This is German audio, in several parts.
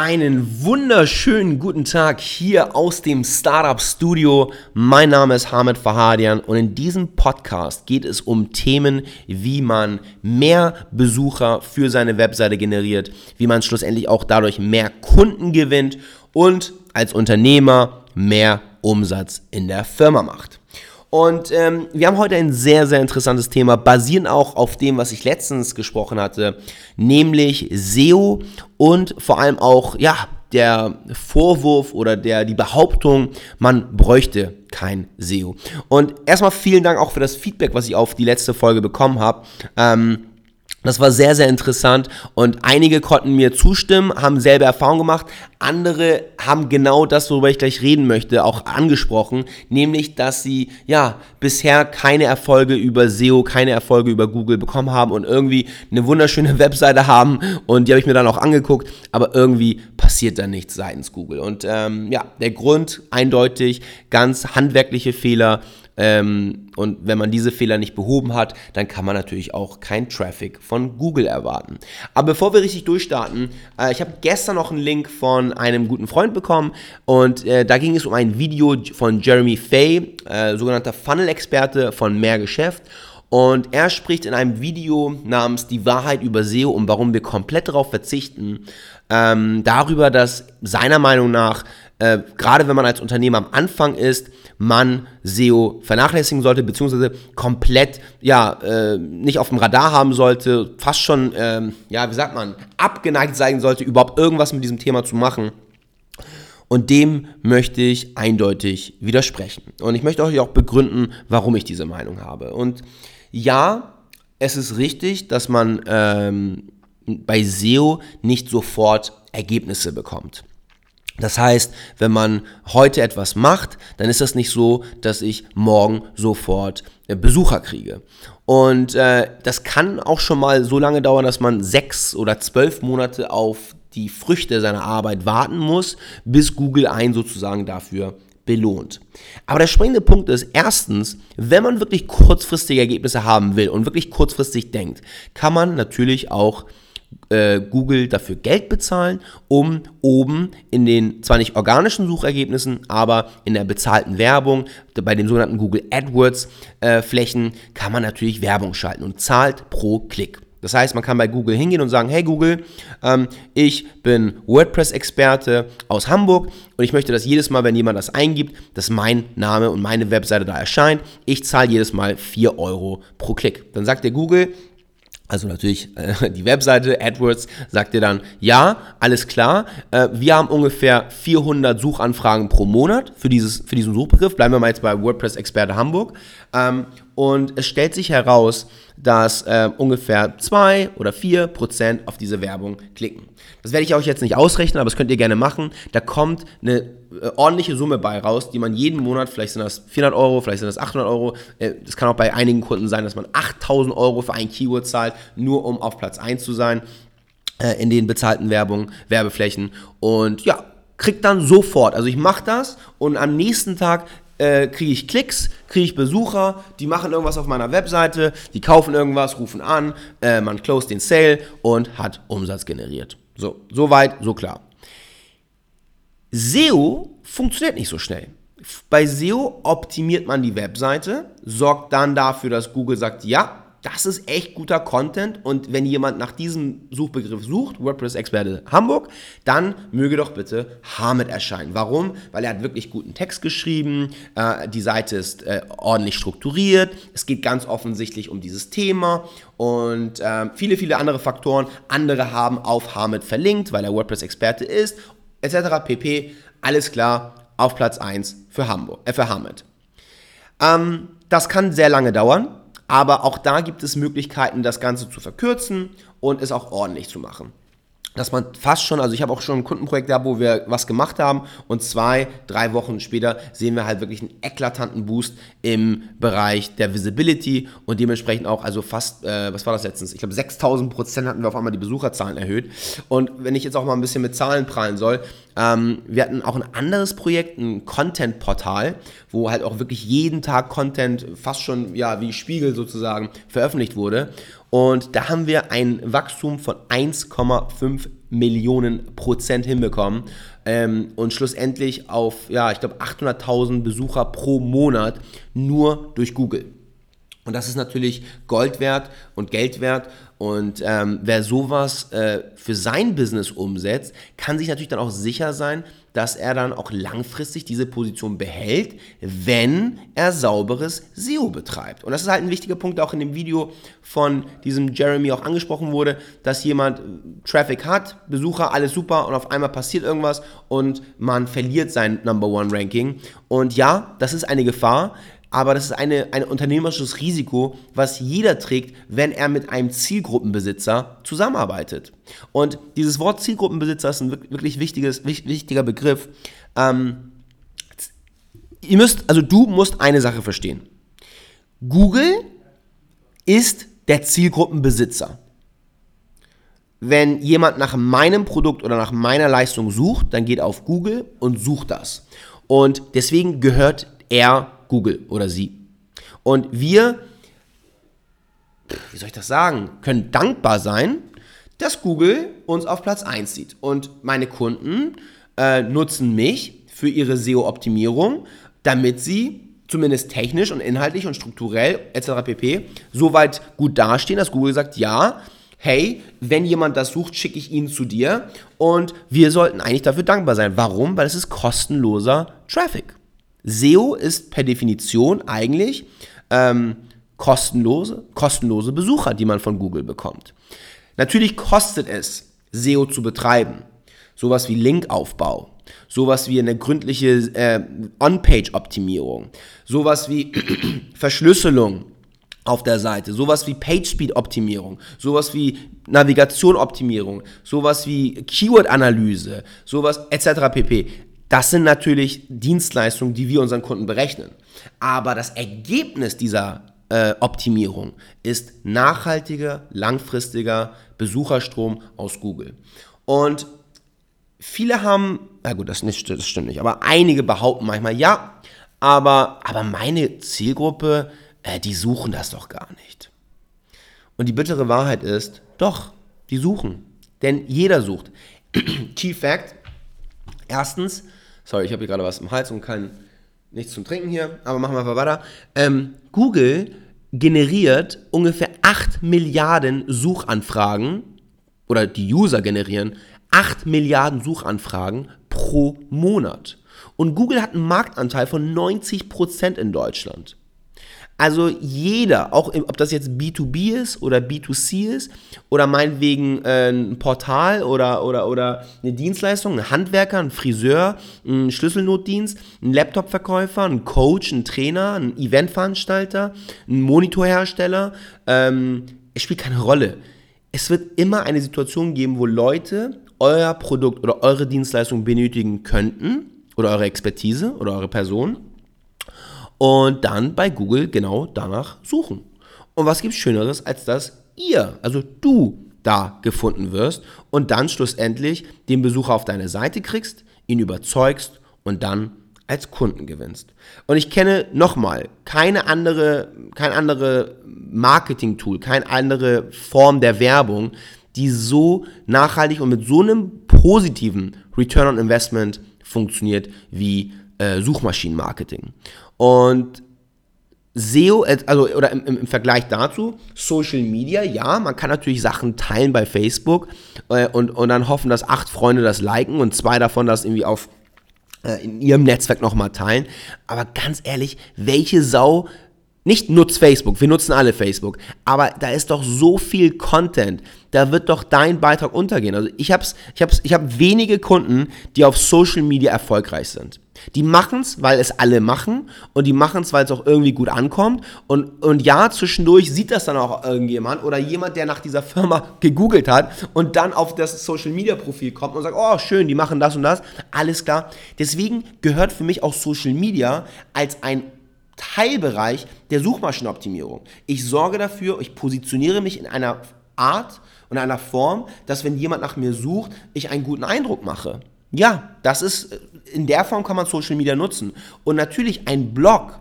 Einen wunderschönen guten Tag hier aus dem Startup Studio. Mein Name ist Hamid Fahadian und in diesem Podcast geht es um Themen, wie man mehr Besucher für seine Webseite generiert, wie man schlussendlich auch dadurch mehr Kunden gewinnt und als Unternehmer mehr Umsatz in der Firma macht. Und ähm, wir haben heute ein sehr, sehr interessantes Thema, basierend auch auf dem, was ich letztens gesprochen hatte, nämlich SEO und vor allem auch, ja, der Vorwurf oder der, die Behauptung, man bräuchte kein SEO. Und erstmal vielen Dank auch für das Feedback, was ich auf die letzte Folge bekommen habe. Ähm, das war sehr, sehr interessant und einige konnten mir zustimmen, haben selber Erfahrung gemacht. Andere haben genau das, worüber ich gleich reden möchte, auch angesprochen, nämlich, dass sie ja bisher keine Erfolge über SEO, keine Erfolge über Google bekommen haben und irgendwie eine wunderschöne Webseite haben und die habe ich mir dann auch angeguckt, aber irgendwie passiert da nichts seitens Google. Und ähm, ja, der Grund eindeutig, ganz handwerkliche Fehler ähm, und wenn man diese Fehler nicht behoben hat, dann kann man natürlich auch kein Traffic von Google erwarten. Aber bevor wir richtig durchstarten, äh, ich habe gestern noch einen Link von einem guten Freund bekommen und äh, da ging es um ein Video von Jeremy Fay, äh, sogenannter Funnel-Experte von Mehr Geschäft. Und er spricht in einem Video namens Die Wahrheit über SEO und warum wir komplett darauf verzichten, ähm, darüber, dass seiner Meinung nach äh, gerade wenn man als Unternehmer am Anfang ist, man SEO vernachlässigen sollte, beziehungsweise komplett, ja, äh, nicht auf dem Radar haben sollte, fast schon, ähm, ja, wie sagt man, abgeneigt sein sollte, überhaupt irgendwas mit diesem Thema zu machen. Und dem möchte ich eindeutig widersprechen. Und ich möchte euch auch begründen, warum ich diese Meinung habe. Und ja, es ist richtig, dass man ähm, bei SEO nicht sofort Ergebnisse bekommt. Das heißt, wenn man heute etwas macht, dann ist das nicht so, dass ich morgen sofort äh, Besucher kriege. Und äh, das kann auch schon mal so lange dauern, dass man sechs oder zwölf Monate auf die Früchte seiner Arbeit warten muss, bis Google einen sozusagen dafür belohnt. Aber der springende Punkt ist, erstens, wenn man wirklich kurzfristige Ergebnisse haben will und wirklich kurzfristig denkt, kann man natürlich auch äh, Google dafür Geld bezahlen, um oben in den zwar nicht organischen Suchergebnissen, aber in der bezahlten Werbung, bei den sogenannten Google AdWords äh, Flächen, kann man natürlich Werbung schalten und zahlt pro Klick. Das heißt, man kann bei Google hingehen und sagen, hey Google, ähm, ich bin WordPress-Experte aus Hamburg und ich möchte, dass jedes Mal, wenn jemand das eingibt, dass mein Name und meine Webseite da erscheint. Ich zahle jedes Mal 4 Euro pro Klick. Dann sagt der Google, also natürlich äh, die Webseite AdWords sagt dir dann, ja, alles klar, äh, wir haben ungefähr 400 Suchanfragen pro Monat für, dieses, für diesen Suchbegriff. Bleiben wir mal jetzt bei WordPress-Experte Hamburg. Ähm, und es stellt sich heraus, dass äh, ungefähr 2 oder 4 Prozent auf diese Werbung klicken. Das werde ich euch jetzt nicht ausrechnen, aber das könnt ihr gerne machen. Da kommt eine äh, ordentliche Summe bei raus, die man jeden Monat, vielleicht sind das 400 Euro, vielleicht sind das 800 Euro, äh, das kann auch bei einigen Kunden sein, dass man 8000 Euro für ein Keyword zahlt, nur um auf Platz 1 zu sein äh, in den bezahlten Werbung, Werbeflächen und ja, kriegt dann sofort, also ich mache das und am nächsten Tag äh, kriege ich Klicks, kriege ich Besucher, die machen irgendwas auf meiner Webseite, die kaufen irgendwas, rufen an, äh, man close den Sale und hat Umsatz generiert. So, so weit, so klar. SEO funktioniert nicht so schnell. Bei SEO optimiert man die Webseite, sorgt dann dafür, dass Google sagt, ja, das ist echt guter Content und wenn jemand nach diesem Suchbegriff sucht, WordPress-Experte Hamburg, dann möge doch bitte Hamid erscheinen. Warum? Weil er hat wirklich guten Text geschrieben, äh, die Seite ist äh, ordentlich strukturiert, es geht ganz offensichtlich um dieses Thema und äh, viele, viele andere Faktoren. Andere haben auf Hamid verlinkt, weil er WordPress-Experte ist, etc. pp. Alles klar, auf Platz 1 für, Hamburg, äh, für Hamid. Ähm, das kann sehr lange dauern aber auch da gibt es Möglichkeiten, das Ganze zu verkürzen und es auch ordentlich zu machen dass man fast schon, also ich habe auch schon ein Kundenprojekt gehabt, wo wir was gemacht haben. Und zwei, drei Wochen später sehen wir halt wirklich einen eklatanten Boost im Bereich der Visibility und dementsprechend auch, also fast, äh, was war das letztens? Ich glaube 6000 Prozent hatten wir auf einmal die Besucherzahlen erhöht. Und wenn ich jetzt auch mal ein bisschen mit Zahlen prallen soll, ähm, wir hatten auch ein anderes Projekt, ein Content-Portal, wo halt auch wirklich jeden Tag Content fast schon, ja, wie Spiegel sozusagen veröffentlicht wurde. Und da haben wir ein Wachstum von 1,5 Millionen Prozent hinbekommen ähm, und schlussendlich auf, ja, ich glaube 800.000 Besucher pro Monat nur durch Google. Und das ist natürlich Gold wert und Geld wert. Und ähm, wer sowas äh, für sein Business umsetzt, kann sich natürlich dann auch sicher sein, dass er dann auch langfristig diese Position behält, wenn er sauberes SEO betreibt. Und das ist halt ein wichtiger Punkt, der auch in dem Video von diesem Jeremy auch angesprochen wurde, dass jemand Traffic hat, Besucher, alles super und auf einmal passiert irgendwas und man verliert sein Number One Ranking. Und ja, das ist eine Gefahr aber das ist eine, ein unternehmerisches Risiko, was jeder trägt, wenn er mit einem Zielgruppenbesitzer zusammenarbeitet. Und dieses Wort Zielgruppenbesitzer ist ein wirklich wichtiges, wichtiger Begriff. Ähm, ihr müsst, also du musst eine Sache verstehen. Google ist der Zielgruppenbesitzer. Wenn jemand nach meinem Produkt oder nach meiner Leistung sucht, dann geht er auf Google und sucht das. Und deswegen gehört er Google oder sie. Und wir, wie soll ich das sagen, können dankbar sein, dass Google uns auf Platz 1 sieht. Und meine Kunden äh, nutzen mich für ihre SEO-Optimierung, damit sie zumindest technisch und inhaltlich und strukturell etc. pp. so weit gut dastehen, dass Google sagt, ja, hey, wenn jemand das sucht, schicke ich ihn zu dir und wir sollten eigentlich dafür dankbar sein. Warum? Weil es ist kostenloser Traffic. SEO ist per Definition eigentlich ähm, kostenlose, kostenlose Besucher, die man von Google bekommt. Natürlich kostet es, SEO zu betreiben. Sowas wie Linkaufbau, sowas wie eine gründliche äh, On-Page-Optimierung, sowas wie Verschlüsselung auf der Seite, sowas wie PageSpeed-Optimierung, sowas wie Navigation-Optimierung, sowas wie Keyword-Analyse, sowas etc. pp. Das sind natürlich Dienstleistungen, die wir unseren Kunden berechnen. Aber das Ergebnis dieser äh, Optimierung ist nachhaltiger, langfristiger Besucherstrom aus Google. Und viele haben, na gut, das, nicht, das stimmt nicht, aber einige behaupten manchmal, ja, aber, aber meine Zielgruppe, äh, die suchen das doch gar nicht. Und die bittere Wahrheit ist, doch, die suchen. Denn jeder sucht. Key Fact, erstens, Sorry, ich habe hier gerade was im Hals und kein nichts zum Trinken hier, aber machen wir einfach weiter. Ähm, Google generiert ungefähr 8 Milliarden Suchanfragen oder die User generieren 8 Milliarden Suchanfragen pro Monat. Und Google hat einen Marktanteil von 90% in Deutschland. Also jeder, auch ob das jetzt B2B ist oder B2C ist oder meinetwegen äh, ein Portal oder, oder, oder eine Dienstleistung, ein Handwerker, ein Friseur, ein Schlüsselnotdienst, ein Laptopverkäufer, ein Coach, ein Trainer, ein Eventveranstalter, ein Monitorhersteller, ähm, es spielt keine Rolle. Es wird immer eine Situation geben, wo Leute euer Produkt oder eure Dienstleistung benötigen könnten oder eure Expertise oder eure Person und dann bei Google genau danach suchen. Und was gibt Schöneres, als dass ihr, also du, da gefunden wirst und dann schlussendlich den Besucher auf deine Seite kriegst, ihn überzeugst und dann als Kunden gewinnst. Und ich kenne nochmal keine andere, kein andere Marketing-Tool, keine andere Form der Werbung, die so nachhaltig und mit so einem positiven Return on Investment funktioniert wie äh, Suchmaschinenmarketing. Und SEO, äh, also oder im, im, Vergleich dazu, Social Media, ja, man kann natürlich Sachen teilen bei Facebook äh, und, und dann hoffen, dass acht Freunde das liken und zwei davon das irgendwie auf äh, in ihrem Netzwerk nochmal teilen. Aber ganz ehrlich, welche Sau nicht nutzt Facebook, wir nutzen alle Facebook, aber da ist doch so viel Content, da wird doch dein Beitrag untergehen. Also ich habe ich hab's, ich hab wenige Kunden, die auf Social Media erfolgreich sind. Die machen es, weil es alle machen und die machen es, weil es auch irgendwie gut ankommt. Und, und ja, zwischendurch sieht das dann auch irgendjemand oder jemand, der nach dieser Firma gegoogelt hat und dann auf das Social Media Profil kommt und sagt, oh schön, die machen das und das. Alles klar. Deswegen gehört für mich auch Social Media als ein Teilbereich der Suchmaschinenoptimierung. Ich sorge dafür, ich positioniere mich in einer Art und einer Form, dass wenn jemand nach mir sucht, ich einen guten Eindruck mache. Ja, das ist, in der Form kann man Social Media nutzen. Und natürlich ein Blog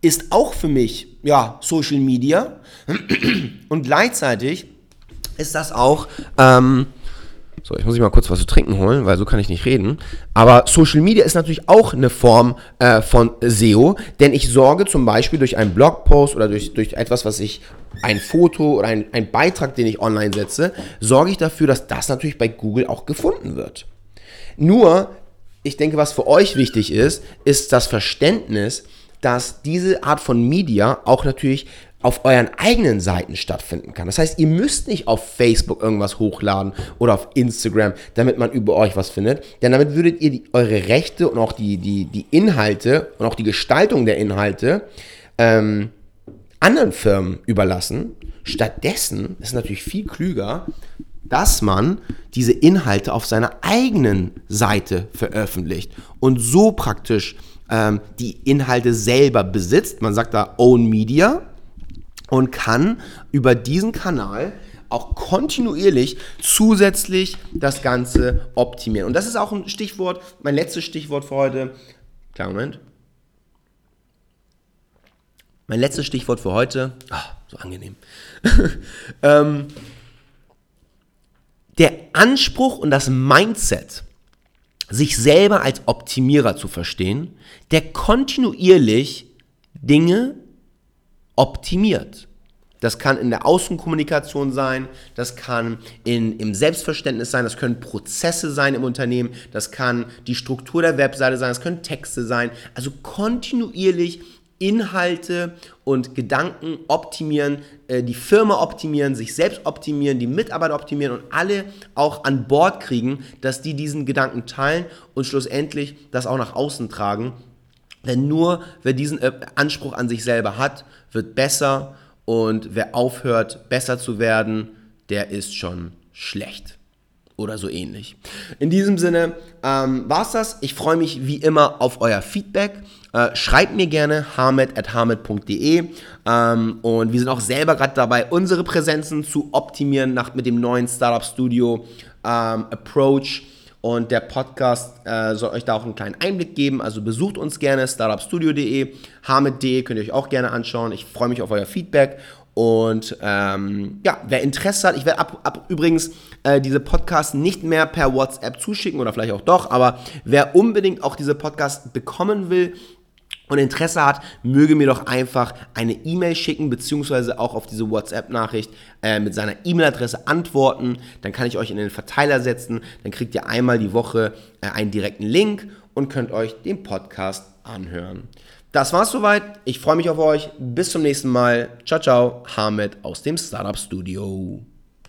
ist auch für mich, ja, Social Media. Und gleichzeitig ist das auch, ähm, So, ich muss mich mal kurz was zu trinken holen, weil so kann ich nicht reden. Aber Social Media ist natürlich auch eine Form äh, von SEO, denn ich sorge zum Beispiel durch einen Blogpost oder durch, durch etwas, was ich, ein Foto oder ein, ein Beitrag, den ich online setze, sorge ich dafür, dass das natürlich bei Google auch gefunden wird. Nur, ich denke, was für euch wichtig ist, ist das Verständnis, dass diese Art von Media auch natürlich auf euren eigenen Seiten stattfinden kann. Das heißt, ihr müsst nicht auf Facebook irgendwas hochladen oder auf Instagram, damit man über euch was findet, denn damit würdet ihr die, eure Rechte und auch die, die, die Inhalte und auch die Gestaltung der Inhalte ähm, anderen Firmen überlassen. Stattdessen ist es natürlich viel klüger, dass man diese Inhalte auf seiner eigenen Seite veröffentlicht und so praktisch ähm, die Inhalte selber besitzt. Man sagt da Own Media und kann über diesen Kanal auch kontinuierlich zusätzlich das Ganze optimieren. Und das ist auch ein Stichwort, mein letztes Stichwort für heute. Klar, Moment. Mein letztes Stichwort für heute. Ach, so angenehm. ähm, der Anspruch und das Mindset, sich selber als Optimierer zu verstehen, der kontinuierlich Dinge optimiert. Das kann in der Außenkommunikation sein, das kann in, im Selbstverständnis sein, das können Prozesse sein im Unternehmen, das kann die Struktur der Webseite sein, das können Texte sein. Also kontinuierlich Inhalte und Gedanken optimieren, äh, die Firma optimieren, sich selbst optimieren, die Mitarbeiter optimieren und alle auch an Bord kriegen, dass die diesen Gedanken teilen und schlussendlich das auch nach außen tragen denn nur wer diesen äh, Anspruch an sich selber hat, wird besser und wer aufhört, besser zu werden, der ist schon schlecht. Oder so ähnlich. In diesem Sinne ähm, war es das. Ich freue mich wie immer auf euer Feedback. Äh, schreibt mir gerne harmet.harmet.de ähm, und wir sind auch selber gerade dabei, unsere Präsenzen zu optimieren nach, mit dem neuen Startup Studio ähm, Approach und der Podcast äh, soll euch da auch einen kleinen Einblick geben. Also besucht uns gerne, startupstudio.de, hamid.de könnt ihr euch auch gerne anschauen. Ich freue mich auf euer Feedback. Und ähm, ja, wer Interesse hat, ich werde ab, ab übrigens äh, diese Podcasts nicht mehr per WhatsApp zuschicken oder vielleicht auch doch, aber wer unbedingt auch diese Podcasts bekommen will, und Interesse hat, möge mir doch einfach eine E-Mail schicken, beziehungsweise auch auf diese WhatsApp-Nachricht äh, mit seiner E-Mail-Adresse antworten. Dann kann ich euch in den Verteiler setzen. Dann kriegt ihr einmal die Woche äh, einen direkten Link und könnt euch den Podcast anhören. Das war's soweit. Ich freue mich auf euch. Bis zum nächsten Mal. Ciao, ciao. Hamed aus dem Startup Studio.